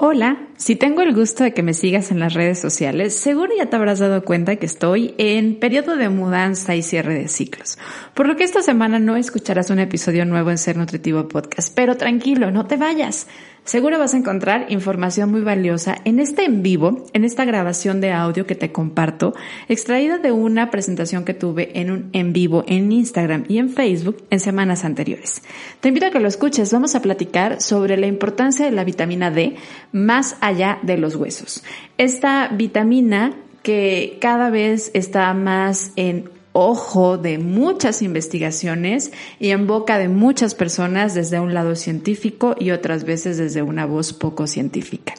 Hola, si tengo el gusto de que me sigas en las redes sociales, seguro ya te habrás dado cuenta que estoy en periodo de mudanza y cierre de ciclos, por lo que esta semana no escucharás un episodio nuevo en Ser Nutritivo Podcast, pero tranquilo, no te vayas. Seguro vas a encontrar información muy valiosa en este en vivo, en esta grabación de audio que te comparto, extraída de una presentación que tuve en un en vivo en Instagram y en Facebook en semanas anteriores. Te invito a que lo escuches. Vamos a platicar sobre la importancia de la vitamina D más allá de los huesos. Esta vitamina que cada vez está más en ojo de muchas investigaciones y en boca de muchas personas desde un lado científico y otras veces desde una voz poco científica.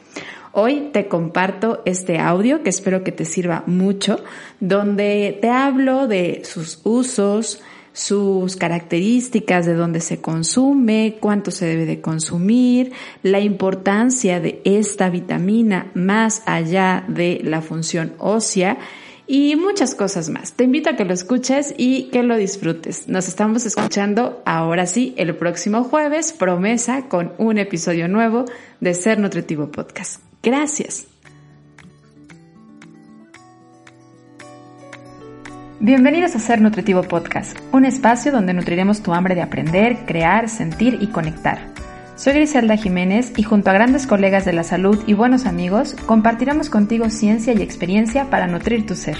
Hoy te comparto este audio que espero que te sirva mucho, donde te hablo de sus usos, sus características, de dónde se consume, cuánto se debe de consumir, la importancia de esta vitamina más allá de la función ósea y muchas cosas más. Te invito a que lo escuches y que lo disfrutes. Nos estamos escuchando ahora sí el próximo jueves, promesa, con un episodio nuevo de Ser Nutritivo Podcast. Gracias. Bienvenidos a Ser Nutritivo Podcast, un espacio donde nutriremos tu hambre de aprender, crear, sentir y conectar. Soy Griselda Jiménez y junto a grandes colegas de la salud y buenos amigos compartiremos contigo ciencia y experiencia para nutrir tu ser.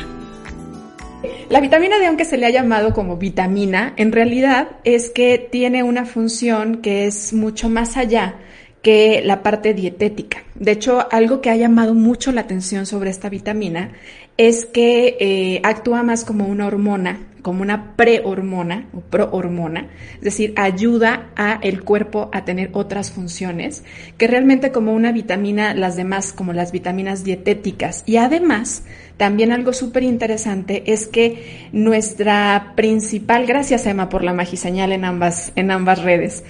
La vitamina D, aunque se le ha llamado como vitamina, en realidad es que tiene una función que es mucho más allá que la parte dietética. De hecho, algo que ha llamado mucho la atención sobre esta vitamina es que eh, actúa más como una hormona como una prehormona o prohormona, es decir, ayuda a el cuerpo a tener otras funciones que realmente como una vitamina, las demás como las vitaminas dietéticas. Y además, también algo súper interesante es que nuestra principal, gracias Emma por la magiseñal en ambas, en ambas redes,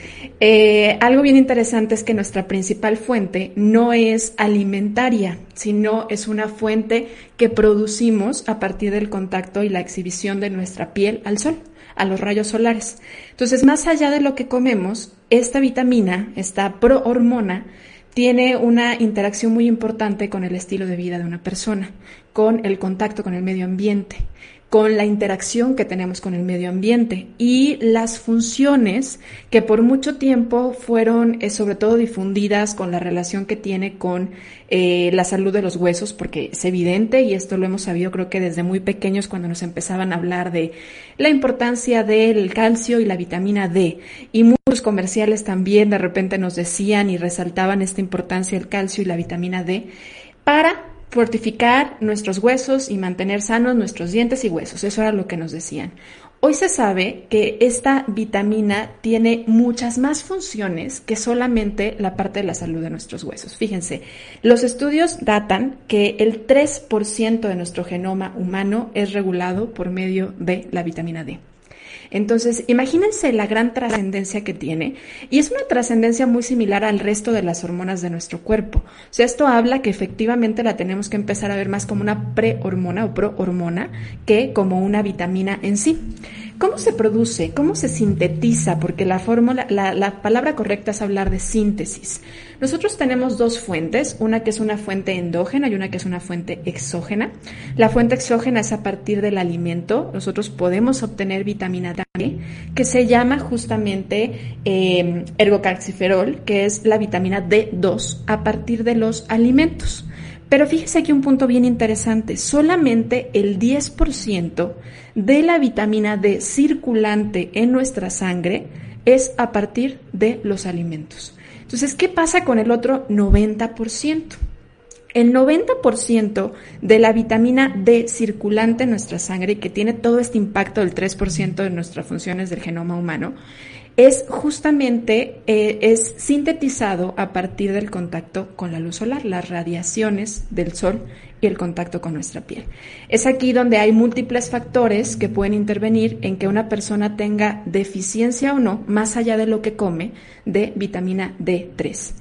eh, algo bien interesante es que nuestra principal fuente no es alimentaria, sino es una fuente que producimos a partir del contacto y la exhibición de nuestra piel al sol, a los rayos solares. Entonces, más allá de lo que comemos, esta vitamina, esta prohormona, tiene una interacción muy importante con el estilo de vida de una persona, con el contacto con el medio ambiente, con la interacción que tenemos con el medio ambiente y las funciones que por mucho tiempo fueron eh, sobre todo difundidas con la relación que tiene con eh, la salud de los huesos, porque es evidente y esto lo hemos sabido creo que desde muy pequeños cuando nos empezaban a hablar de la importancia del calcio y la vitamina D. Y muchos comerciales también de repente nos decían y resaltaban esta importancia del calcio y la vitamina D para fortificar nuestros huesos y mantener sanos nuestros dientes y huesos. Eso era lo que nos decían. Hoy se sabe que esta vitamina tiene muchas más funciones que solamente la parte de la salud de nuestros huesos. Fíjense, los estudios datan que el 3% de nuestro genoma humano es regulado por medio de la vitamina D. Entonces, imagínense la gran trascendencia que tiene y es una trascendencia muy similar al resto de las hormonas de nuestro cuerpo. O sea, esto habla que efectivamente la tenemos que empezar a ver más como una prehormona o prohormona que como una vitamina en sí. ¿Cómo se produce? ¿Cómo se sintetiza? Porque la fórmula, la, la, palabra correcta es hablar de síntesis. Nosotros tenemos dos fuentes, una que es una fuente endógena y una que es una fuente exógena. La fuente exógena es a partir del alimento. Nosotros podemos obtener vitamina D, que se llama justamente eh, ergocalciferol, que es la vitamina D2 a partir de los alimentos. Pero fíjese aquí un punto bien interesante, solamente el 10% de la vitamina D circulante en nuestra sangre es a partir de los alimentos. Entonces, ¿qué pasa con el otro 90%? El 90% de la vitamina D circulante en nuestra sangre, que tiene todo este impacto del 3% de nuestras funciones del genoma humano, es justamente eh, es sintetizado a partir del contacto con la luz solar, las radiaciones del sol y el contacto con nuestra piel. Es aquí donde hay múltiples factores que pueden intervenir en que una persona tenga deficiencia o no, más allá de lo que come, de vitamina D3.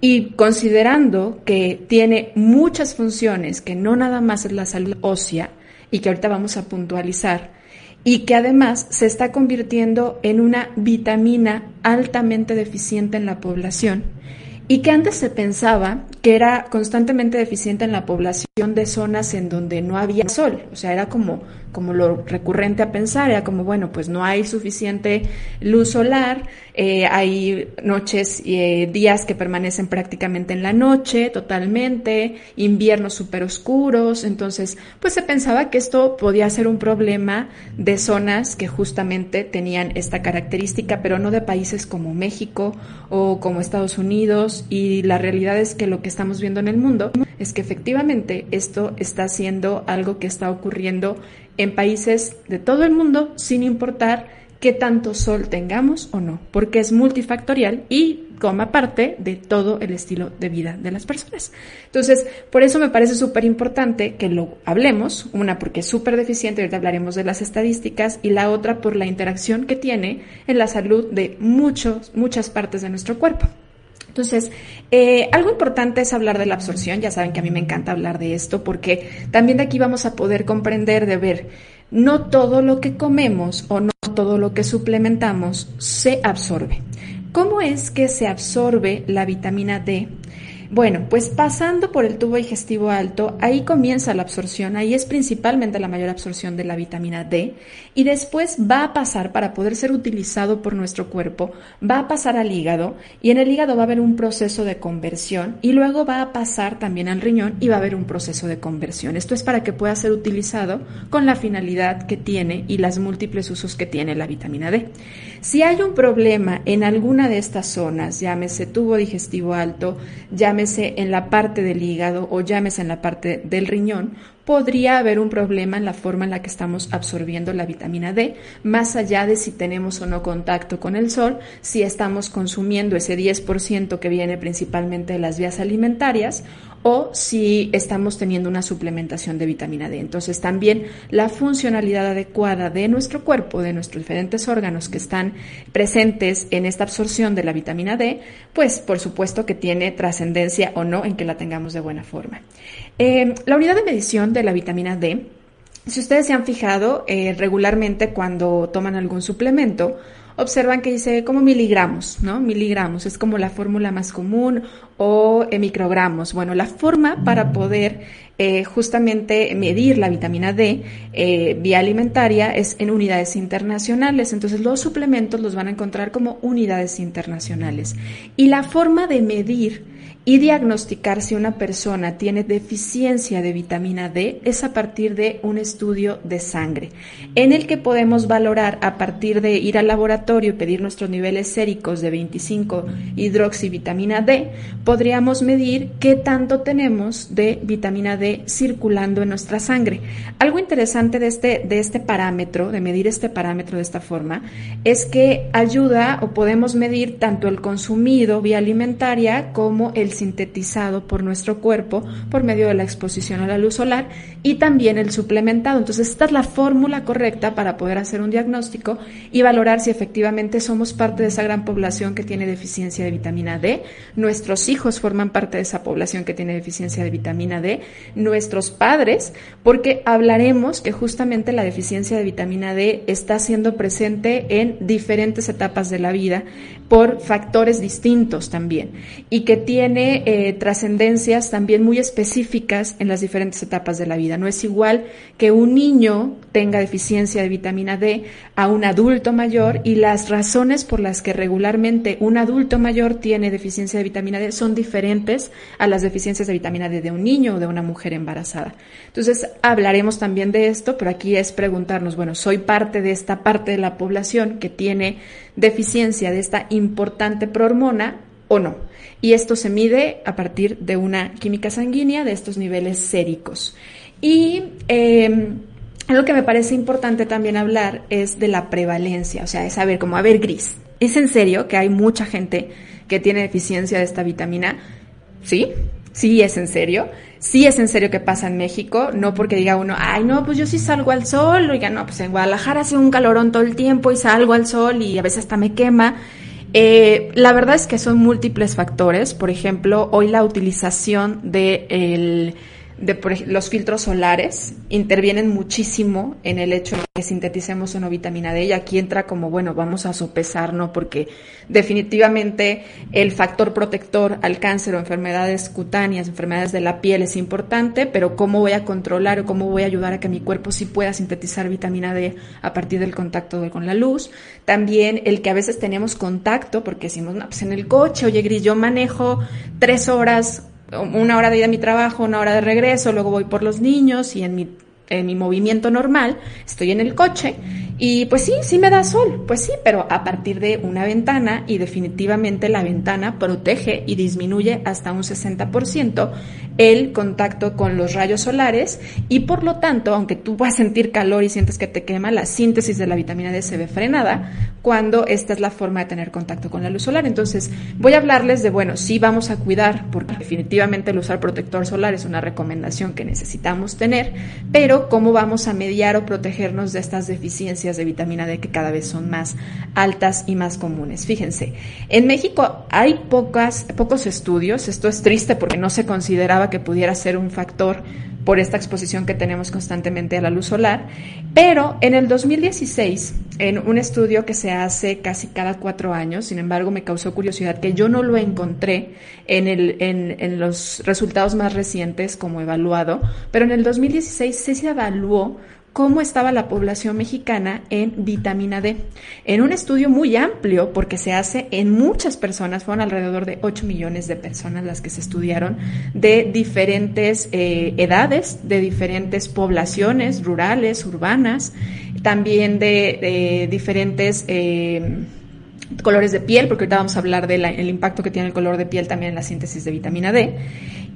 Y considerando que tiene muchas funciones, que no nada más es la salud ósea, y que ahorita vamos a puntualizar, y que además se está convirtiendo en una vitamina altamente deficiente en la población y que antes se pensaba que era constantemente deficiente en la población de zonas en donde no había sol, o sea, era como, como lo recurrente a pensar, era como, bueno, pues no hay suficiente luz solar, eh, hay noches y eh, días que permanecen prácticamente en la noche totalmente, inviernos súper oscuros, entonces, pues se pensaba que esto podía ser un problema de zonas que justamente tenían esta característica, pero no de países como México o como Estados Unidos, y la realidad es que lo que estamos viendo en el mundo es que efectivamente esto está siendo algo que está ocurriendo en países de todo el mundo sin importar qué tanto sol tengamos o no, porque es multifactorial y forma parte de todo el estilo de vida de las personas. Entonces, por eso me parece súper importante que lo hablemos, una porque es súper deficiente, ahorita hablaremos de las estadísticas, y la otra por la interacción que tiene en la salud de muchos, muchas partes de nuestro cuerpo. Entonces, eh, algo importante es hablar de la absorción. Ya saben que a mí me encanta hablar de esto porque también de aquí vamos a poder comprender de ver, no todo lo que comemos o no todo lo que suplementamos se absorbe. ¿Cómo es que se absorbe la vitamina D? Bueno, pues pasando por el tubo digestivo alto, ahí comienza la absorción, ahí es principalmente la mayor absorción de la vitamina D y después va a pasar para poder ser utilizado por nuestro cuerpo, va a pasar al hígado y en el hígado va a haber un proceso de conversión y luego va a pasar también al riñón y va a haber un proceso de conversión. Esto es para que pueda ser utilizado con la finalidad que tiene y las múltiples usos que tiene la vitamina D. Si hay un problema en alguna de estas zonas, llámese tubo digestivo alto, llámese llámese en la parte del hígado o llámese en la parte del riñón, podría haber un problema en la forma en la que estamos absorbiendo la vitamina D, más allá de si tenemos o no contacto con el sol, si estamos consumiendo ese 10% que viene principalmente de las vías alimentarias o si estamos teniendo una suplementación de vitamina D. Entonces también la funcionalidad adecuada de nuestro cuerpo, de nuestros diferentes órganos que están presentes en esta absorción de la vitamina D, pues por supuesto que tiene trascendencia o no en que la tengamos de buena forma. Eh, la unidad de medición de la vitamina D, si ustedes se han fijado eh, regularmente cuando toman algún suplemento, observan que dice como miligramos, ¿no? Miligramos, es como la fórmula más común o microgramos. Bueno, la forma para poder eh, justamente medir la vitamina D eh, vía alimentaria es en unidades internacionales. Entonces los suplementos los van a encontrar como unidades internacionales. Y la forma de medir y diagnosticar si una persona tiene deficiencia de vitamina D es a partir de un estudio de sangre, en el que podemos valorar a partir de ir al laboratorio y pedir nuestros niveles séricos de 25 hidroxivitamina D, podríamos medir qué tanto tenemos de vitamina D circulando en nuestra sangre. Algo interesante de este, de este parámetro, de medir este parámetro de esta forma, es que ayuda o podemos medir tanto el consumido vía alimentaria como el sintetizado por nuestro cuerpo por medio de la exposición a la luz solar y también el suplementado. Entonces, esta es la fórmula correcta para poder hacer un diagnóstico y valorar si efectivamente somos parte de esa gran población que tiene deficiencia de vitamina D. Nuestros hijos forman parte de esa población que tiene deficiencia de vitamina D. Nuestros padres, porque hablaremos que justamente la deficiencia de vitamina D está siendo presente en diferentes etapas de la vida por factores distintos también y que tiene eh, trascendencias también muy específicas en las diferentes etapas de la vida. No es igual que un niño tenga deficiencia de vitamina D a un adulto mayor y las razones por las que regularmente un adulto mayor tiene deficiencia de vitamina D son diferentes a las deficiencias de vitamina D de un niño o de una mujer embarazada. Entonces hablaremos también de esto, pero aquí es preguntarnos, bueno, soy parte de esta parte de la población que tiene deficiencia de esta importante prohormona o no. Y esto se mide a partir de una química sanguínea de estos niveles séricos. Y em, algo que me parece importante también hablar es de la prevalencia, o sea, es saber como, a ver, gris, ¿es en serio que hay mucha gente que tiene deficiencia de esta vitamina? Sí, sí es en serio. Sí es en serio que pasa en México, no porque diga uno, ay, no, pues yo sí salgo al sol, oiga, no, pues en Guadalajara hace un calorón todo el tiempo y salgo al sol y a veces hasta me quema. Eh, la verdad es que son múltiples factores. Por ejemplo, hoy la utilización de el de los filtros solares intervienen muchísimo en el hecho de que sinteticemos o no vitamina D y aquí entra como, bueno, vamos a sopesar, ¿no? Porque definitivamente el factor protector al cáncer o enfermedades cutáneas, enfermedades de la piel es importante, pero cómo voy a controlar o cómo voy a ayudar a que mi cuerpo sí pueda sintetizar vitamina D a partir del contacto con la luz. También el que a veces tenemos contacto, porque decimos, no, pues en el coche, oye Gris, yo manejo tres horas una hora de ir a mi trabajo, una hora de regreso, luego voy por los niños y en mi, en mi movimiento normal estoy en el coche y pues sí, sí me da sol, pues sí, pero a partir de una ventana y definitivamente la ventana protege y disminuye hasta un 60% el contacto con los rayos solares y por lo tanto, aunque tú vas a sentir calor y sientes que te quema, la síntesis de la vitamina D se ve frenada cuando esta es la forma de tener contacto con la luz solar. Entonces, voy a hablarles de, bueno, sí vamos a cuidar, porque definitivamente el usar protector solar es una recomendación que necesitamos tener, pero cómo vamos a mediar o protegernos de estas deficiencias de vitamina D que cada vez son más altas y más comunes. Fíjense, en México hay pocos estudios, esto es triste porque no se consideraba que pudiera ser un factor por esta exposición que tenemos constantemente a la luz solar, pero en el 2016, en un estudio que se hace casi cada cuatro años, sin embargo me causó curiosidad que yo no lo encontré en, los resultados más recientes como evaluado, pero en el 2016 sí se evaluó cómo estaba la población mexicana en vitamina D. En un estudio muy amplio, porque se hace en muchas personas, fueron alrededor de 8 millones de personas las que se estudiaron, de diferentes eh, edades, de diferentes poblaciones rurales, urbanas, también de, diferentes... Eh, colores de piel, porque ahorita vamos a hablar del impacto que tiene el color de piel también en la síntesis de vitamina D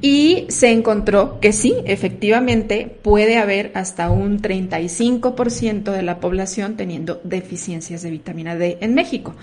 y se encontró que sí, efectivamente puede haber hasta un 35% de la población teniendo deficiencias de vitamina D en México.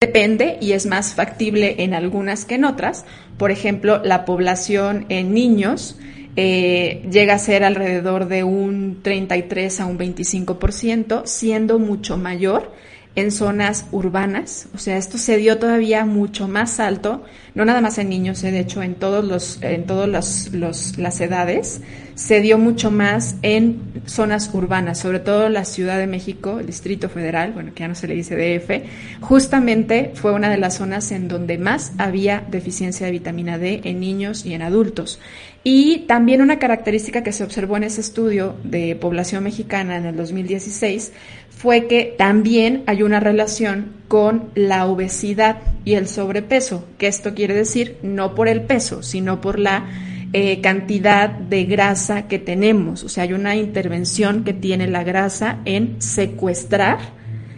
Depende y es más factible en algunas que en otras. Por ejemplo, la población en niños eh, llega a ser alrededor de un 33 a un 25%, siendo mucho mayor en zonas urbanas, o sea, esto se dio todavía mucho más alto, no nada más en niños, eh, de hecho en todos los, en todas las edades, se dio mucho más en zonas urbanas, sobre todo la Ciudad de México, el Distrito Federal, bueno, que ya no se le dice DF, justamente fue una de las zonas en donde más había deficiencia de vitamina D en niños y en adultos. Y también una característica que se observó en ese estudio de población mexicana en el 2016 fue que también hay una relación con la obesidad y el sobrepeso, que esto quiere decir no por el peso, sino por la eh, cantidad de grasa que tenemos. O sea, hay una intervención que tiene la grasa en secuestrar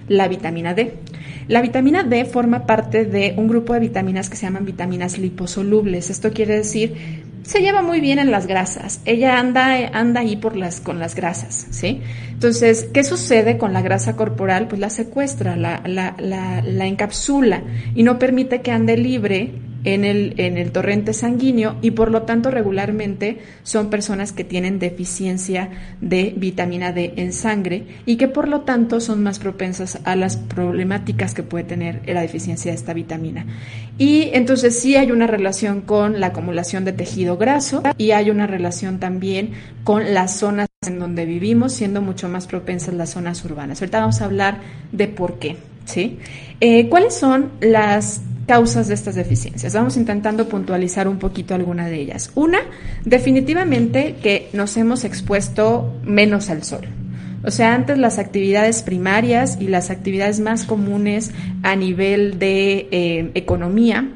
la vitamina D. La vitamina D forma parte de un grupo de vitaminas que se llaman vitaminas liposolubles. Esto quiere decir se lleva muy bien en las grasas. Ella anda, anda ahí por las, con las grasas, ¿sí? Entonces, ¿qué sucede con la grasa corporal? Pues la secuestra, la, la, la, la encapsula y no permite que ande libre en el, en el torrente sanguíneo y por lo tanto regularmente son personas que tienen deficiencia de vitamina D en sangre y que por lo tanto son más propensas a las problemáticas que puede tener la deficiencia de esta vitamina. Y entonces sí hay una relación con la acumulación de tejido graso y hay una relación también con las zonas en donde vivimos, siendo mucho más propensas las zonas urbanas. Ahorita vamos a hablar de por qué. ¿sí? Eh, ¿Cuáles son las causas de estas deficiencias. Vamos intentando puntualizar un poquito alguna de ellas. Una, definitivamente que nos hemos expuesto menos al sol. O sea, antes las actividades primarias y las actividades más comunes a nivel de eh, economía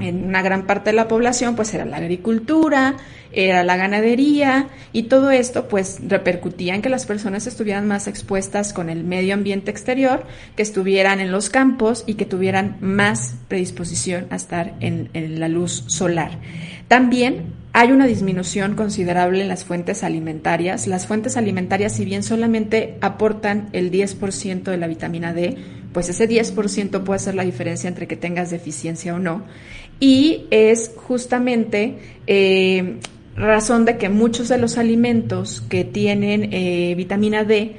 en una gran parte de la población, pues era la agricultura, era la ganadería y todo esto pues repercutía en que las personas estuvieran más expuestas con el medio ambiente exterior, que estuvieran en los campos y que tuvieran más predisposición a estar en, en la luz solar. También hay una disminución considerable en las fuentes alimentarias. Las fuentes alimentarias, si bien solamente aportan el 10% de la vitamina D, pues ese 10% puede ser la diferencia entre que tengas deficiencia o no. Y es justamente eh, razón de que muchos de los alimentos que tienen eh, vitamina D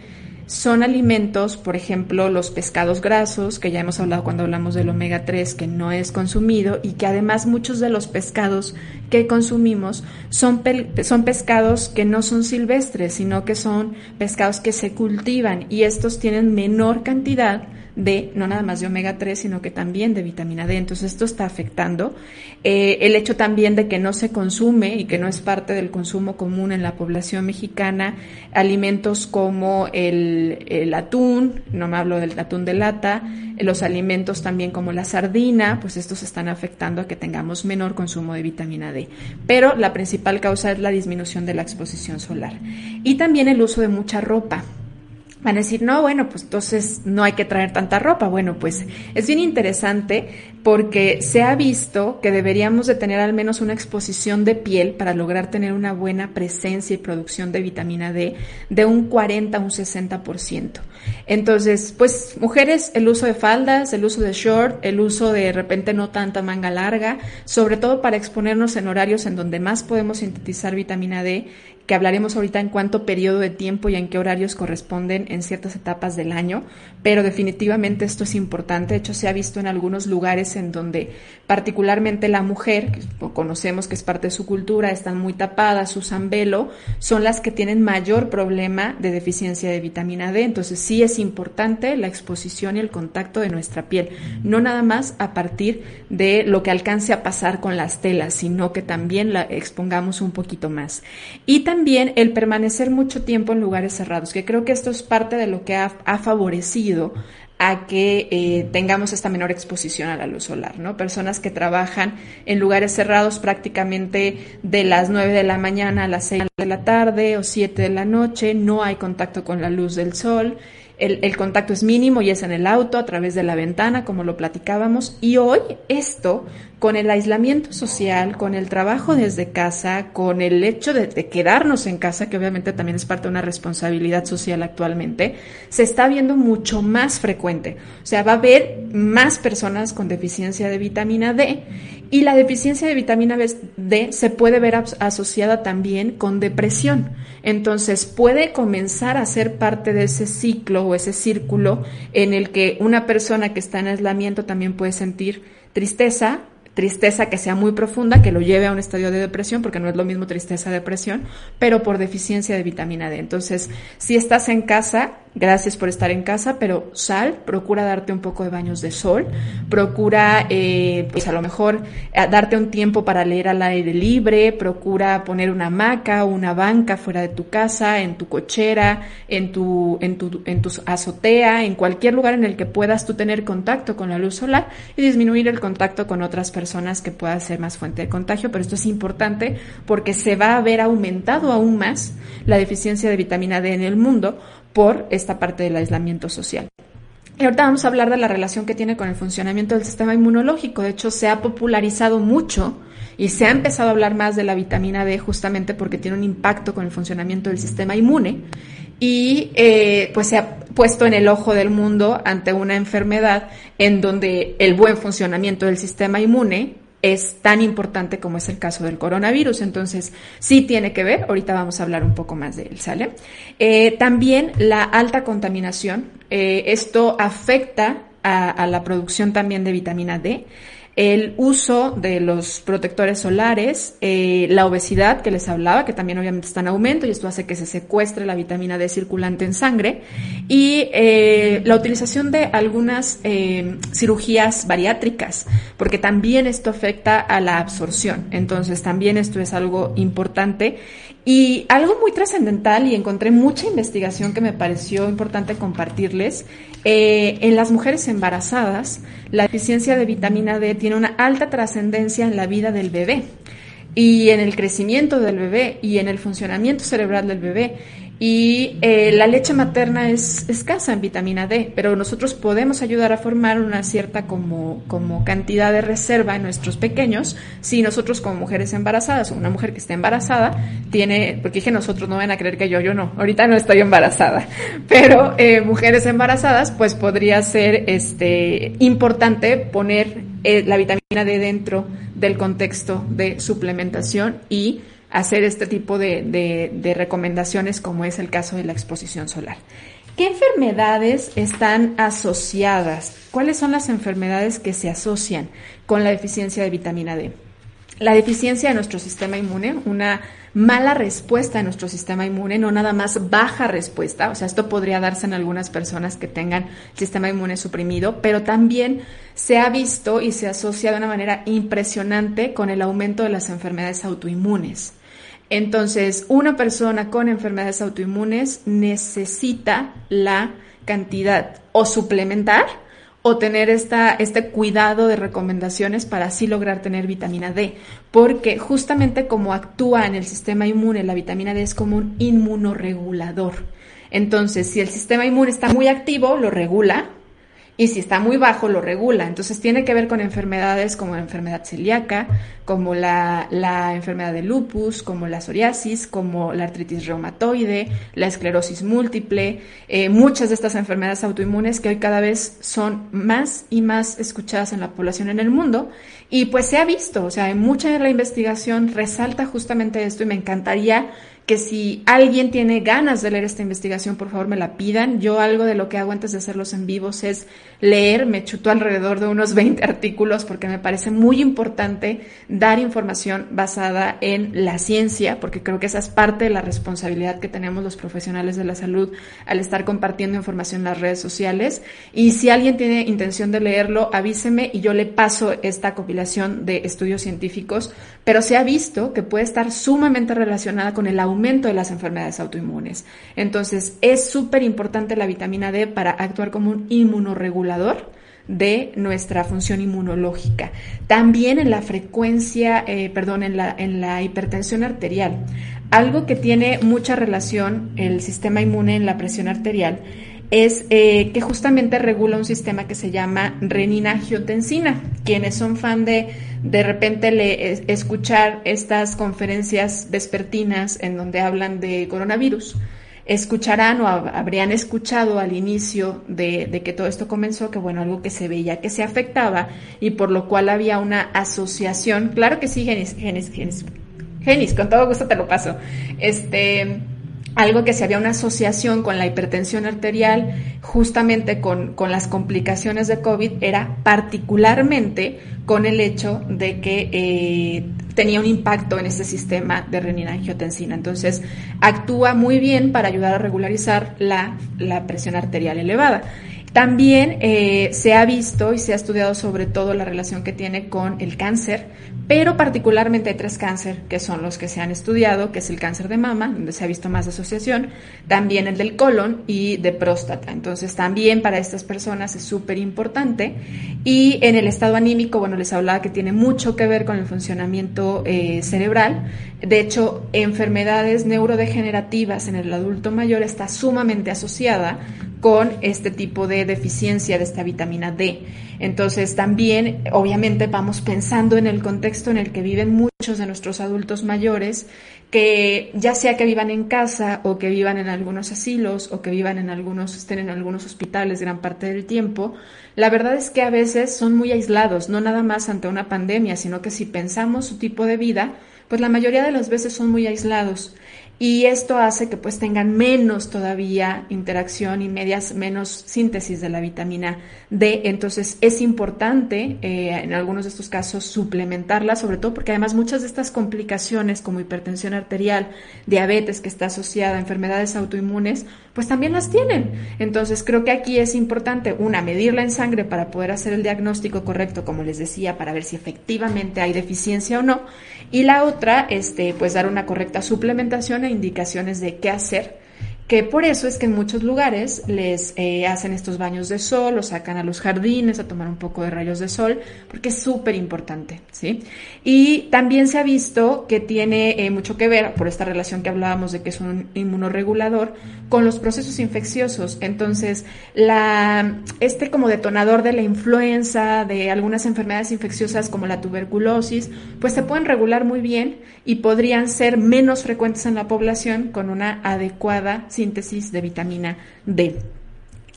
son alimentos, por ejemplo, los pescados grasos, que ya hemos hablado cuando hablamos del omega 3, que no es consumido y que además muchos de los pescados que consumimos son, son pescados que no son silvestres, sino que son pescados que se cultivan y estos tienen menor cantidad de, no nada más de omega 3, sino que también de vitamina D. Entonces esto está afectando. Eh, el hecho también de que no se consume y que no es parte del consumo común en la población mexicana, alimentos como el, el atún, no me hablo del atún de lata, los alimentos también como la sardina, pues estos están afectando a que tengamos menor consumo de vitamina D. Pero la principal causa es la disminución de la exposición solar. Y también el uso de mucha ropa. Van a decir, no, bueno, pues entonces no hay que traer tanta ropa. Bueno, pues es bien interesante porque se ha visto que deberíamos de tener al menos una exposición de piel para lograr tener una buena presencia y producción de vitamina D de un 40 a un 60%. Entonces, pues mujeres, el uso de faldas, el uso de short, el uso de, de repente no tanta manga larga, sobre todo para exponernos en horarios en donde más podemos sintetizar vitamina D que hablaremos ahorita en cuánto periodo de tiempo y en qué horarios corresponden en ciertas etapas del año, pero definitivamente esto es importante. De hecho, se ha visto en algunos lugares en donde particularmente la mujer, que conocemos que es parte de su cultura, están muy tapadas, usan velo, son las que tienen mayor problema de deficiencia de vitamina D. Entonces, sí es importante la exposición y el contacto de nuestra piel, no nada más a partir de lo que alcance a pasar con las telas, sino que también la expongamos un poquito más. Y el permanecer mucho tiempo en lugares cerrados, que creo que esto es parte de lo que ha, favorecido a que eh, tengamos esta menor exposición a la luz solar, ¿no? Personas que trabajan en lugares cerrados prácticamente de las 9 de la mañana a las 6 de la tarde o 7 de la noche, no hay contacto con la luz del sol, el, el, contacto es mínimo y es en el auto, a través de la ventana, como lo platicábamos. Y hoy esto con el aislamiento social, con el trabajo desde casa, con el hecho de, quedarnos en casa, que obviamente también es parte de una responsabilidad social actualmente, se está viendo mucho más frecuente. O sea, va a haber más personas con deficiencia de vitamina D y la deficiencia de vitamina D se puede ver asociada también con depresión. Entonces puede comenzar a ser parte de ese ciclo o ese círculo en el que una persona que está en aislamiento también puede sentir tristeza, tristeza que sea muy profunda, que lo lleve a un estadio de depresión, porque no es lo mismo tristeza depresión, pero por deficiencia de vitamina D. Entonces, si estás en casa, gracias por estar en casa, pero sal, procura darte un poco de baños de sol, procura, eh, pues a lo mejor, eh, darte un tiempo para leer al aire libre, procura poner una hamaca o una banca fuera de tu casa, en tu cochera, en tu, en tu, en tu azotea, en cualquier lugar en el que puedas tú tener contacto con la luz solar y disminuir el contacto con otras personas que pueda ser más fuente de contagio, pero esto es importante porque se va a ver aumentado aún más la deficiencia de vitamina D en el mundo por esta parte del aislamiento social. Y ahorita vamos a hablar de la relación que tiene con el funcionamiento del sistema inmunológico. De hecho, se ha popularizado mucho y se ha empezado a hablar más de la vitamina D justamente porque tiene un impacto con el funcionamiento del sistema inmune y eh, pues se ha puesto en el ojo del mundo ante una enfermedad en donde el buen funcionamiento del sistema inmune es tan importante como es el caso del coronavirus. Entonces, sí tiene que ver, ahorita vamos a hablar un poco más de él, ¿sale? Eh, también la alta contaminación, eh, esto afecta a, la producción también de vitamina D el uso de los protectores solares, eh, la obesidad que les hablaba, que también obviamente está en aumento y esto hace que se secuestre la vitamina D circulante en sangre, y eh, la utilización de algunas eh, cirugías bariátricas, porque también esto afecta a la absorción. Entonces también esto es algo importante y algo muy trascendental, y encontré mucha investigación que me pareció importante compartirles, eh, en las mujeres embarazadas, la deficiencia de vitamina D tiene una alta trascendencia en la vida del bebé y en el crecimiento del bebé y en el funcionamiento cerebral del bebé. Y eh, la leche materna es escasa en vitamina D, pero nosotros podemos ayudar a formar una cierta como, como cantidad de reserva en nuestros pequeños. Si nosotros como mujeres embarazadas o una mujer que esté embarazada tiene, porque dije nosotros no van a creer que yo, yo no, ahorita no estoy embarazada, pero eh, mujeres embarazadas pues podría ser este, importante poner eh, la vitamina D dentro del contexto de suplementación y hacer este tipo de, recomendaciones como es el caso de la exposición solar. ¿Qué enfermedades están asociadas? ¿Cuáles son las enfermedades que se asocian con la deficiencia de vitamina D? La deficiencia de nuestro sistema inmune, una mala respuesta de nuestro sistema inmune, no nada más baja respuesta, o sea, esto podría darse en algunas personas que tengan sistema inmune suprimido, pero también se ha visto y se asocia de una manera impresionante con el aumento de las enfermedades autoinmunes. Entonces, una persona con enfermedades autoinmunes necesita la cantidad o suplementar o tener esta, este cuidado de recomendaciones para así lograr tener vitamina D, porque justamente como actúa en el sistema inmune, la vitamina D es como un inmunoregulador. Entonces, si el sistema inmune está muy activo, lo regula, y si está muy bajo lo regula. Entonces tiene que ver con enfermedades como la enfermedad celíaca, como la, enfermedad de lupus, como la psoriasis, como la artritis reumatoide, la esclerosis múltiple, eh, muchas de estas enfermedades autoinmunes que hoy cada vez son más y más escuchadas en la población en el mundo. Y pues se ha visto, o sea, mucha de la investigación resalta justamente esto y me encantaría que si alguien tiene ganas de leer esta investigación, por favor me la pidan. Yo algo de lo que hago antes de hacerlos en vivos es leer, me chuto alrededor de unos 20 artículos porque me parece muy importante dar información basada en la ciencia, porque creo que esa es parte de la responsabilidad que tenemos los profesionales de la salud al estar compartiendo información en las redes sociales. Y si alguien tiene intención de leerlo, avíseme y yo le paso esta de estudios científicos, pero se ha visto que puede estar sumamente relacionada con el aumento aumento de las enfermedades autoinmunes. Entonces, es súper importante la vitamina D para actuar como un inmunoregulador de nuestra función inmunológica. También en la frecuencia, eh, perdón, en la, en la hipertensión arterial. Algo que tiene mucha relación el sistema inmune en la presión arterial es eh, que justamente regula un sistema que se llama renina-angiotensina. Quienes son fan de de repente le, escuchar estas conferencias vespertinas en donde hablan de coronavirus, escucharán o habrían escuchado al inicio de, que todo esto comenzó, que bueno, algo que se veía que se afectaba y por lo cual había una asociación, claro que sí, Genis, Genis, Genis, Genis, con todo gusto te lo paso, este algo que si había una asociación con la hipertensión arterial, justamente con, las complicaciones de COVID, era particularmente con el hecho de que eh, tenía un impacto en este sistema de renina-angiotensina. Entonces, actúa muy bien para ayudar a regularizar la, la presión arterial elevada. También eh, se ha visto y se ha estudiado sobre todo la relación que tiene con el cáncer, pero particularmente hay tres cáncer que son los que se han estudiado, que es el cáncer de mama, donde se ha visto más asociación, también el del colon y de próstata. Entonces también para estas personas es súper importante. Y en el estado anímico, bueno, les hablaba que tiene mucho que ver con el funcionamiento eh, cerebral. De hecho, enfermedades neurodegenerativas en el adulto mayor está sumamente asociada con este tipo de deficiencia de esta vitamina D. Entonces también, obviamente, vamos pensando en el contexto en el que viven muchos de nuestros adultos mayores, que ya sea que vivan en casa o que vivan en algunos asilos o que vivan en algunos, estén en algunos hospitales gran parte del tiempo, la verdad es que a veces son muy aislados, no nada más ante una pandemia, sino que si pensamos su tipo de vida, pues la mayoría de las veces son muy aislados y esto hace que pues tengan menos todavía interacción y medias menos síntesis de la vitamina D. Entonces es importante eh, en algunos de estos casos suplementarla, sobre todo porque además muchas de estas complicaciones como hipertensión arterial, diabetes que está asociada a enfermedades autoinmunes, pues también las tienen. Entonces creo que aquí es importante, una, medirla en sangre para poder hacer el diagnóstico correcto, como les decía, para ver si efectivamente hay deficiencia o no. Y la otra, este, pues dar una correcta suplementación indicaciones de qué hacer que por eso es que en muchos lugares les eh, hacen estos baños de sol, o sacan a los jardines a tomar un poco de rayos de sol, porque es súper importante, ¿sí? Y también se ha visto que tiene eh, mucho que ver, por esta relación que hablábamos de que es un inmunoregulador, con los procesos infecciosos. Entonces, este como detonador de la influenza, de algunas enfermedades infecciosas como la tuberculosis, pues se pueden regular muy bien y podrían ser menos frecuentes en la población con una adecuada síntesis de vitamina D.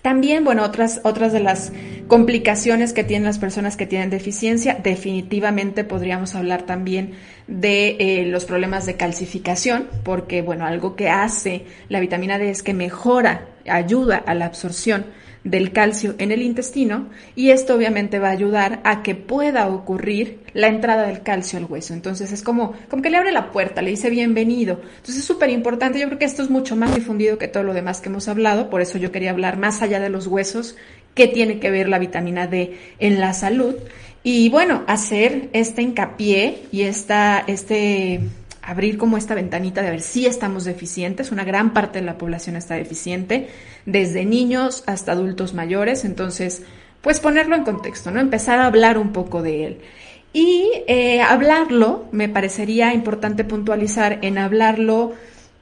También, bueno, otras, otras de las complicaciones que tienen las personas que tienen deficiencia, definitivamente podríamos hablar también de eh, los problemas de calcificación, porque, bueno, algo que hace la vitamina D es que mejora, ayuda a la absorción del calcio en el intestino y esto obviamente va a ayudar a que pueda ocurrir la entrada del calcio al hueso. Entonces es como, como que le abre la puerta, le dice bienvenido. Entonces es súper importante, yo creo que esto es mucho más difundido que todo lo demás que hemos hablado, por eso yo quería hablar más allá de los huesos, qué tiene que ver la vitamina D en la salud. Y bueno, hacer este hincapié y esta, este abrir como esta ventanita de ver si estamos deficientes. Una gran parte de la población está deficiente, desde niños hasta adultos mayores. Entonces, pues ponerlo en contexto, ¿no? Empezar a hablar un poco de él. Y eh, hablarlo, me parecería importante puntualizar en hablarlo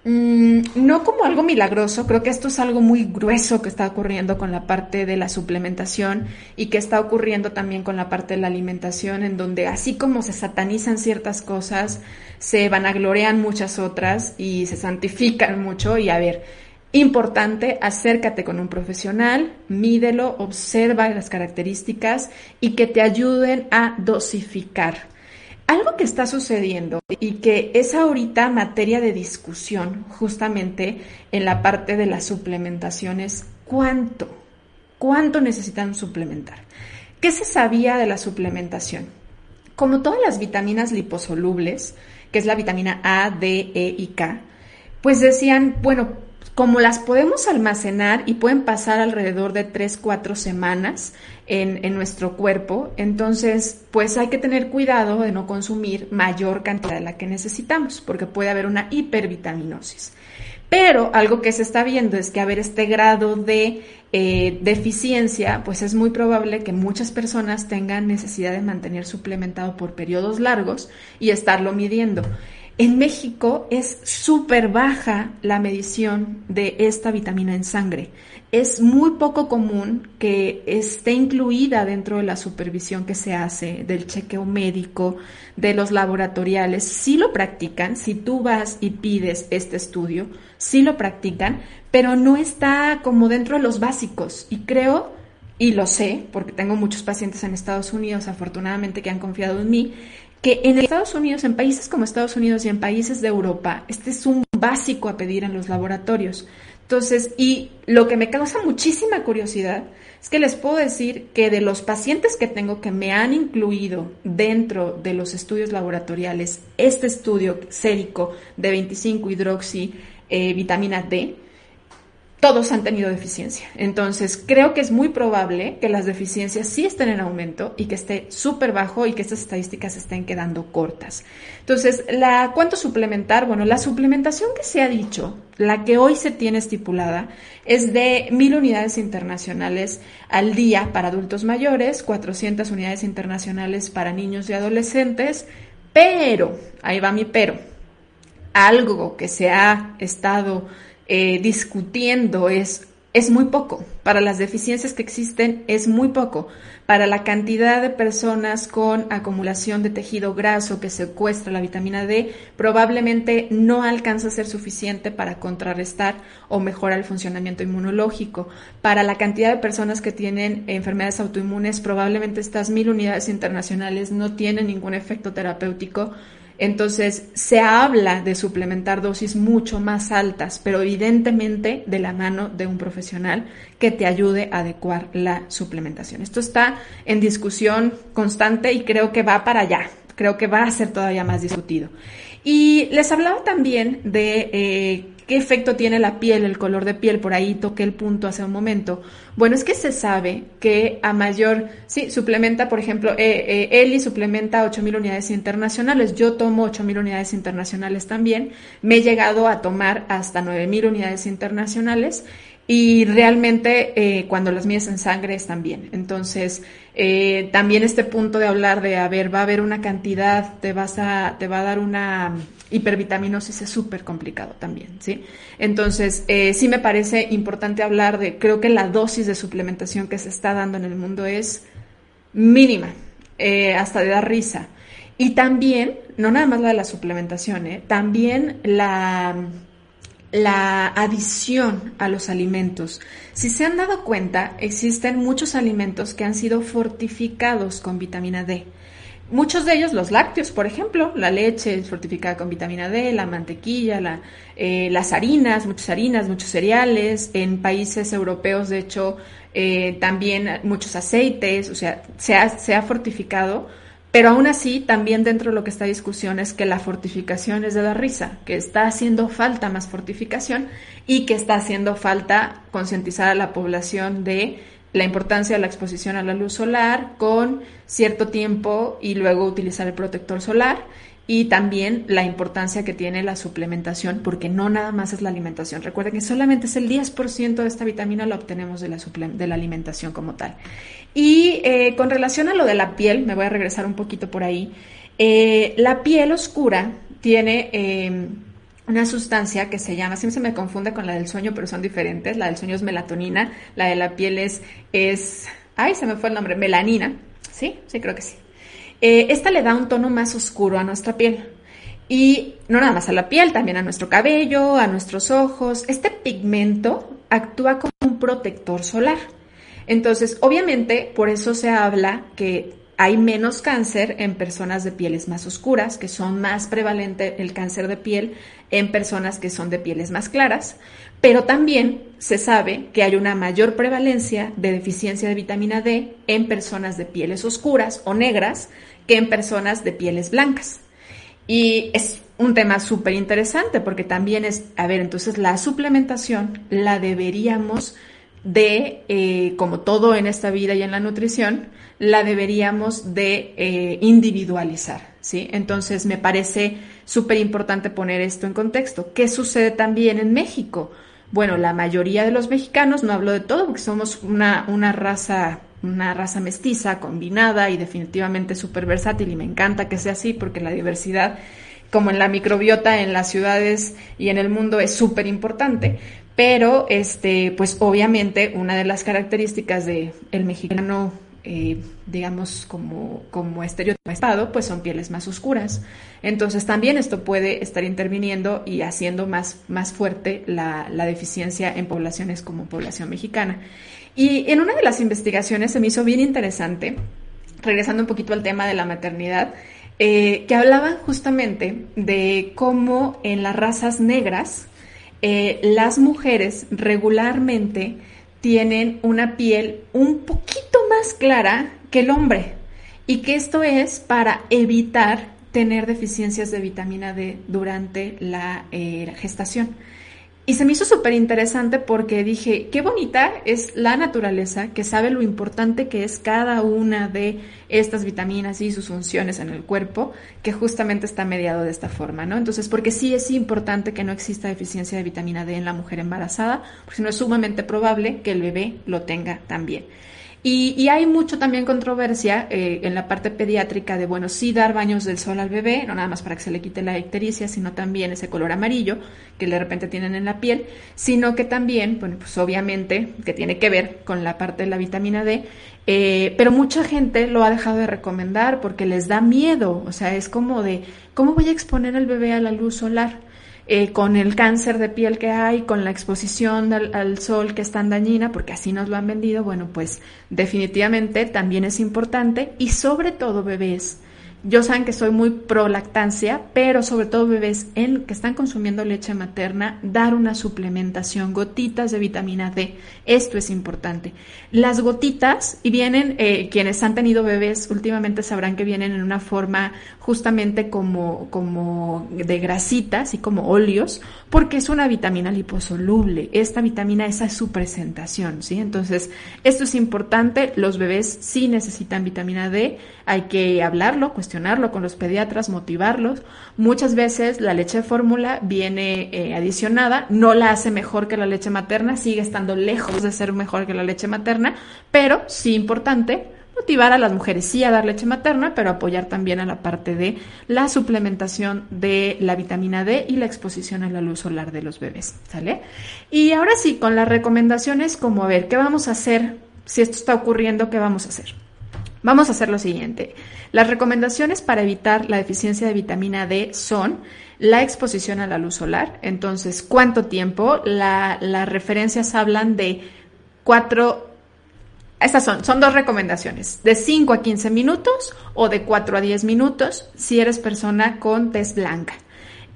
Mm, no como algo milagroso, creo que esto es algo muy grueso que está ocurriendo con la parte de la suplementación y que está ocurriendo también con la parte de la alimentación, en donde así como se satanizan ciertas cosas, se vanaglorean muchas otras y se santifican mucho. Y a ver, importante, acércate con un profesional, mídelo, observa las características y que te ayuden a dosificar algo que está sucediendo y que es ahorita materia de discusión justamente en la parte de las suplementaciones, ¿cuánto? ¿Cuánto necesitan suplementar? ¿Qué se sabía de la suplementación? Como todas las vitaminas liposolubles, que es la vitamina A, D, E y K, pues decían, bueno, como las podemos almacenar y pueden pasar alrededor de 3, 4 semanas en, en, nuestro cuerpo, entonces pues hay que tener cuidado de no consumir mayor cantidad de la que necesitamos, porque puede haber una hipervitaminosis. Pero algo que se está viendo es que a ver este grado de eh, deficiencia, pues es muy probable que muchas personas tengan necesidad de mantener suplementado por periodos largos y estarlo midiendo. En México es súper baja la medición de esta vitamina en sangre. Es muy poco común que esté incluida dentro de la supervisión que se hace del chequeo médico, de los laboratoriales. Sí lo practican, si tú vas y pides este estudio, sí lo practican, pero no está como dentro de los básicos. Y creo, y lo sé, porque tengo muchos pacientes en Estados Unidos, afortunadamente, que han confiado en mí, que en Estados Unidos, en países como Estados Unidos y en países de Europa, este es un básico a pedir en los laboratorios. Entonces, y lo que me causa muchísima curiosidad es que les puedo decir que de los pacientes que tengo que me han incluido dentro de los estudios laboratoriales, este estudio sérico de 25 hidroxi eh, vitamina D, todos han tenido deficiencia. Entonces, creo que es muy probable que las deficiencias sí estén en aumento y que esté súper bajo y que estas estadísticas estén quedando cortas. Entonces, ¿cuánto suplementar? Bueno, la suplementación que se ha dicho, la que hoy se tiene estipulada, es de mil unidades internacionales al día para adultos mayores, 400 unidades internacionales para niños y adolescentes, pero, ahí va mi pero, algo que se ha estado eh, discutiendo es, es muy poco. Para las deficiencias que existen es muy poco. Para la cantidad de personas con acumulación de tejido graso que secuestra la vitamina D, probablemente no alcanza a ser suficiente para contrarrestar o mejorar el funcionamiento inmunológico. Para la cantidad de personas que tienen enfermedades autoinmunes, probablemente estas mil unidades internacionales no tienen ningún efecto terapéutico entonces, se habla de suplementar dosis mucho más altas, pero evidentemente de la mano de un profesional que te ayude a adecuar la suplementación. Esto está en discusión constante y creo que va para allá, creo que va a ser todavía más discutido. Y les hablaba también de eh, qué efecto tiene la piel, el color de piel, por ahí toqué el punto hace un momento. Bueno, es que se sabe que a mayor, sí, suplementa, por ejemplo, eh, eh, Eli suplementa 8.000 unidades internacionales, yo tomo 8.000 unidades internacionales también, me he llegado a tomar hasta 9.000 unidades internacionales y realmente eh, cuando las mides en sangre están bien. Entonces, eh, también este punto de hablar de, a ver, va a haber una cantidad, te, vas a, te va a dar una hipervitaminosis es súper complicado también, ¿sí? Entonces, eh, sí me parece importante hablar de, creo que la dosis de suplementación que se está dando en el mundo es mínima, hasta de dar risa. Y también, no nada más la de la suplementación, también la la adición a los alimentos. Si se han dado cuenta, existen muchos alimentos que han sido fortificados con vitamina D. Muchos de ellos, los lácteos, por ejemplo, la leche fortificada con vitamina D, la mantequilla, eh, las harinas, muchas harinas, muchos cereales. En países europeos, de hecho, eh, también muchos aceites, o sea, se ha, fortificado. Pero aún así, también dentro de lo que está discusión es que la fortificación es de la risa, que está haciendo falta más fortificación y que está haciendo falta concientizar a la población de la importancia de la exposición a la luz solar con cierto tiempo y luego utilizar el protector solar y también la importancia que tiene la suplementación, porque no nada más es la alimentación. Recuerden que solamente es el 10% de esta vitamina la obtenemos de la, de la alimentación como tal. Y eh, con relación a lo de la piel, me voy a regresar un poquito por ahí, eh, la piel oscura tiene... Eh, una sustancia que se llama, siempre se me confunde con la del sueño, pero son diferentes. La del sueño es melatonina, la de la piel es, es ay, se me fue el nombre, melanina. ¿Sí? Sí, creo que sí. Eh, esta le da un tono más oscuro a nuestra piel. Y no nada más a la piel, también a nuestro cabello, a nuestros ojos. Este pigmento actúa como un protector solar. Entonces, obviamente, por eso se habla que hay menos cáncer en personas de pieles más oscuras, que son más prevalente el cáncer de piel en personas que son de pieles más claras, pero también se sabe que hay una mayor prevalencia de deficiencia de vitamina D en personas de pieles oscuras o negras que en personas de pieles blancas. Y es un tema súper interesante porque también es, a ver, entonces la suplementación la deberíamos de, eh, como todo en esta vida y en la nutrición, la deberíamos de eh, individualizar, ¿sí? Entonces me parece súper importante poner esto en contexto. ¿Qué sucede también en México? Bueno, la mayoría de los mexicanos, no hablo de todo porque somos una, una raza una raza mestiza, combinada y definitivamente súper versátil y me encanta que sea así porque la diversidad como en la microbiota en las ciudades y en el mundo es súper importante. Pero, este, pues obviamente una de las características del el mexicano, eh, digamos, como, como estereotipado, pues son pieles más oscuras. Entonces también esto puede estar interviniendo y haciendo más, más fuerte la, la deficiencia en poblaciones como población mexicana. Y en una de las investigaciones se me hizo bien interesante, regresando un poquito al tema de la maternidad, eh, que hablaban justamente de cómo en las razas negras, eh, las mujeres regularmente tienen una piel un poquito más clara que el hombre y que esto es para evitar tener deficiencias de vitamina D durante la eh, gestación. Y se me hizo súper interesante porque dije, qué bonita es la naturaleza que sabe lo importante que es cada una de estas vitaminas y sus funciones en el cuerpo, que justamente está mediado de esta forma, ¿no? Entonces, porque sí es importante que no exista deficiencia de vitamina D en la mujer embarazada, porque si no es sumamente probable que el bebé lo tenga también. Y, hay mucho también controversia eh, en la parte pediátrica de, bueno, sí dar baños del sol al bebé, no nada más para que se le quite la ictericia, sino también ese color amarillo que de repente tienen en la piel, sino que también, bueno, pues obviamente que tiene que ver con la parte de la vitamina D, eh, pero mucha gente lo ha dejado de recomendar porque les da miedo, o sea, es como de, ¿cómo voy a exponer al bebé a la luz solar? Eh, con el cáncer de piel que hay, con la exposición al, sol que es tan dañina, porque así nos lo han vendido, bueno, pues definitivamente también es importante y sobre todo bebés yo saben que soy muy pro lactancia, pero sobre todo bebés que están consumiendo leche materna, dar una suplementación, gotitas de vitamina D. Esto es importante. Las gotitas, y vienen, eh, quienes han tenido bebés últimamente sabrán que vienen en una forma justamente como, como de grasitas y como óleos, porque es una vitamina liposoluble. Esta vitamina, esa es su presentación, ¿sí? Entonces, esto es importante. Los bebés sí necesitan vitamina D. Hay que hablarlo, cuestionarlo con los pediatras, motivarlos. Muchas veces la leche de fórmula viene eh, adicionada, no la hace mejor que la leche materna, sigue estando lejos de ser mejor que la leche materna, pero sí importante motivar a las mujeres sí a dar leche materna, pero apoyar también a la parte de la suplementación de la vitamina D y la exposición a la luz solar de los bebés, ¿sale? Y ahora sí, con las recomendaciones como a ver, ¿qué vamos a hacer si esto está ocurriendo? ¿Qué vamos a hacer? Vamos a hacer lo siguiente. Las recomendaciones para evitar la deficiencia de vitamina D son la exposición a la luz solar. Entonces, ¿cuánto tiempo? las referencias hablan de cuatro estas son, son dos recomendaciones, de 5 a 15 minutos o de 4 a 10 minutos si eres persona con tez blanca.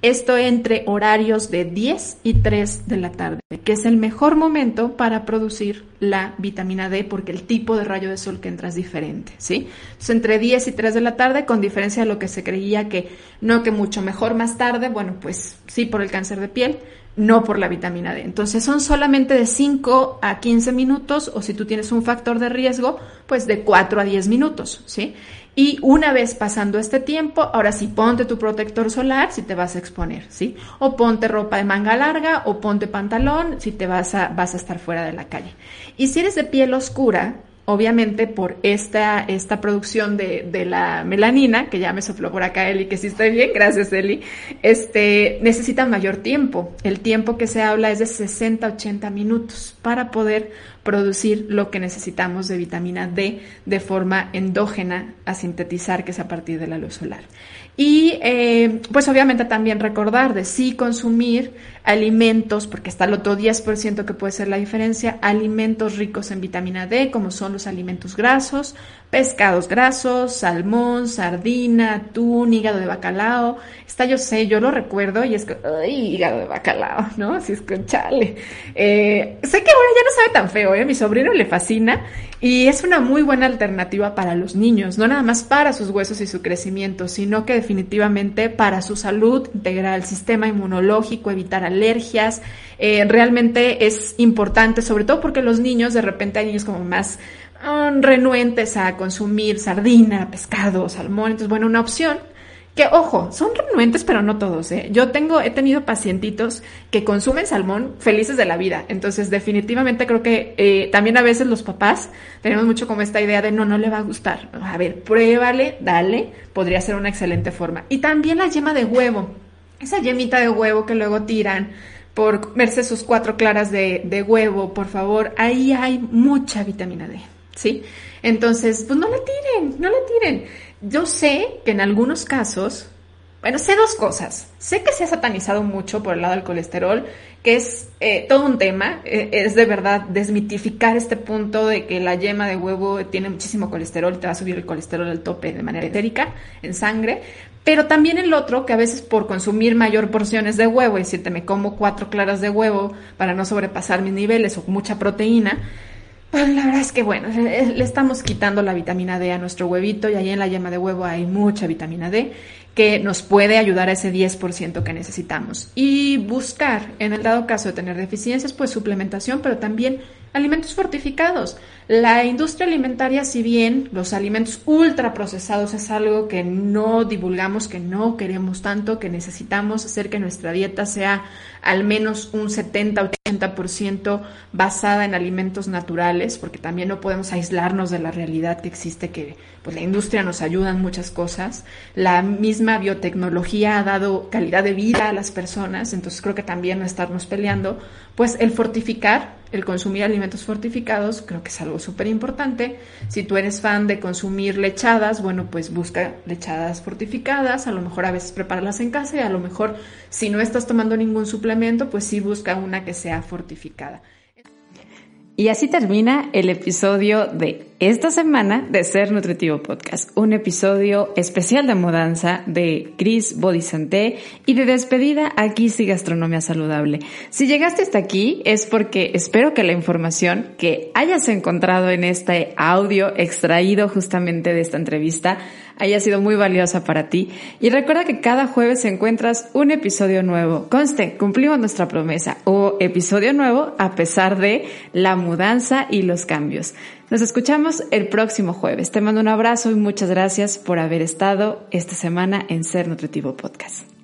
Esto entre horarios de 10 y 3 de la tarde, que es el mejor momento para producir la vitamina D porque el tipo de rayo de sol que entra es diferente, ¿sí? Entonces, entre 10 y 3 de la tarde, con diferencia de lo que se creía que no que mucho mejor más tarde, bueno, pues sí por el cáncer de piel, no por la vitamina D. Entonces son solamente de 5 a 15 minutos o si tú tienes un factor de riesgo, pues de 4 a 10 minutos, ¿sí? Y una vez pasando este tiempo, ahora sí ponte tu protector solar si te vas a exponer, ¿sí? O ponte ropa de manga larga o ponte pantalón si te vas a, vas a estar fuera de la calle. Y si eres de piel oscura, obviamente por esta, esta producción de, de, la melanina, que ya me sopló por acá Eli, que sí estoy bien, gracias Eli, este, necesita mayor tiempo. El tiempo que se habla es de 60, 80 minutos para poder producir lo que necesitamos de vitamina D de forma endógena a sintetizar, que es a partir de la luz solar. Y eh, pues obviamente también recordar de sí consumir alimentos, porque está el otro 10% que puede ser la diferencia, alimentos ricos en vitamina D, como son los alimentos grasos, pescados grasos, salmón, sardina, atún, hígado de bacalao. Está, yo sé, yo lo recuerdo y es que, ¡ay, hígado de bacalao! ¿No? Así es que, chale. Eh, sé que ahora ya no sabe tan feo, ¿eh? Mi sobrino le fascina y es una muy buena alternativa para los niños, no nada más para sus huesos y su crecimiento, sino que definitivamente para su salud, integral, sistema inmunológico, evitar alergias. Eh, realmente es importante, sobre todo porque los niños, de repente hay niños como más renuentes a consumir sardina, pescado, salmón. Entonces, bueno, una opción que, ojo, son renuentes, pero no todos. ¿eh? Yo tengo, he tenido pacientitos que consumen salmón felices de la vida. Entonces, definitivamente creo que eh, también a veces los papás tenemos mucho como esta idea de no, no le va a gustar. A ver, pruébale, dale, podría ser una excelente forma. Y también la yema de huevo, esa yemita de huevo que luego tiran por verse sus cuatro claras de, de huevo, por favor, ahí hay mucha vitamina D. ¿sí? Entonces, pues no la tiren, no la tiren. Yo sé que en algunos casos, bueno, sé dos cosas. Sé que se ha satanizado mucho por el lado del colesterol, que es eh, todo un tema. Eh, es de verdad desmitificar este punto de que la yema de huevo tiene muchísimo colesterol, te va a subir el colesterol al tope de manera etérica en sangre. Pero también el otro, que a veces por consumir mayor porciones de huevo, y te me como cuatro claras de huevo para no sobrepasar mis niveles o mucha proteína, pues la verdad es que bueno, le estamos quitando la vitamina D a nuestro huevito y ahí en la yema de huevo hay mucha vitamina D que nos puede ayudar a ese 10% que necesitamos. Y buscar, en el dado caso de tener deficiencias, pues suplementación, pero también alimentos fortificados. La industria alimentaria, si bien los alimentos ultraprocesados es algo que no divulgamos, que no queremos tanto, que necesitamos hacer que nuestra dieta sea al menos un 70-80% basada en alimentos naturales, porque también no podemos aislarnos de la realidad que existe, que pues la industria nos ayuda en muchas cosas. La misma biotecnología ha dado calidad de vida a las personas, entonces creo que también no estarnos peleando, pues el fortificar, el consumir alimentos fortificados, creo que es algo súper importante. Si tú eres fan de consumir lechadas, bueno, pues busca lechadas fortificadas, a lo mejor a veces prepárala en casa y a lo mejor si no estás tomando ningún suplemento, pues sí busca una que sea fortificada. Y así termina el episodio de esta semana de Ser Nutritivo Podcast, un episodio especial de mudanza de Chris Bodisante y de despedida a Kissy Gastronomía Saludable. Si llegaste hasta aquí es porque espero que la información que hayas encontrado en este audio extraído justamente de esta entrevista haya sido muy valiosa para ti. Y recuerda que cada jueves encuentras un episodio nuevo. Conste, cumplimos nuestra promesa o episodio nuevo a pesar de la mudanza y los cambios. Nos escuchamos el próximo jueves. Te mando un abrazo y muchas gracias por haber estado esta semana en Ser Nutritivo Podcast.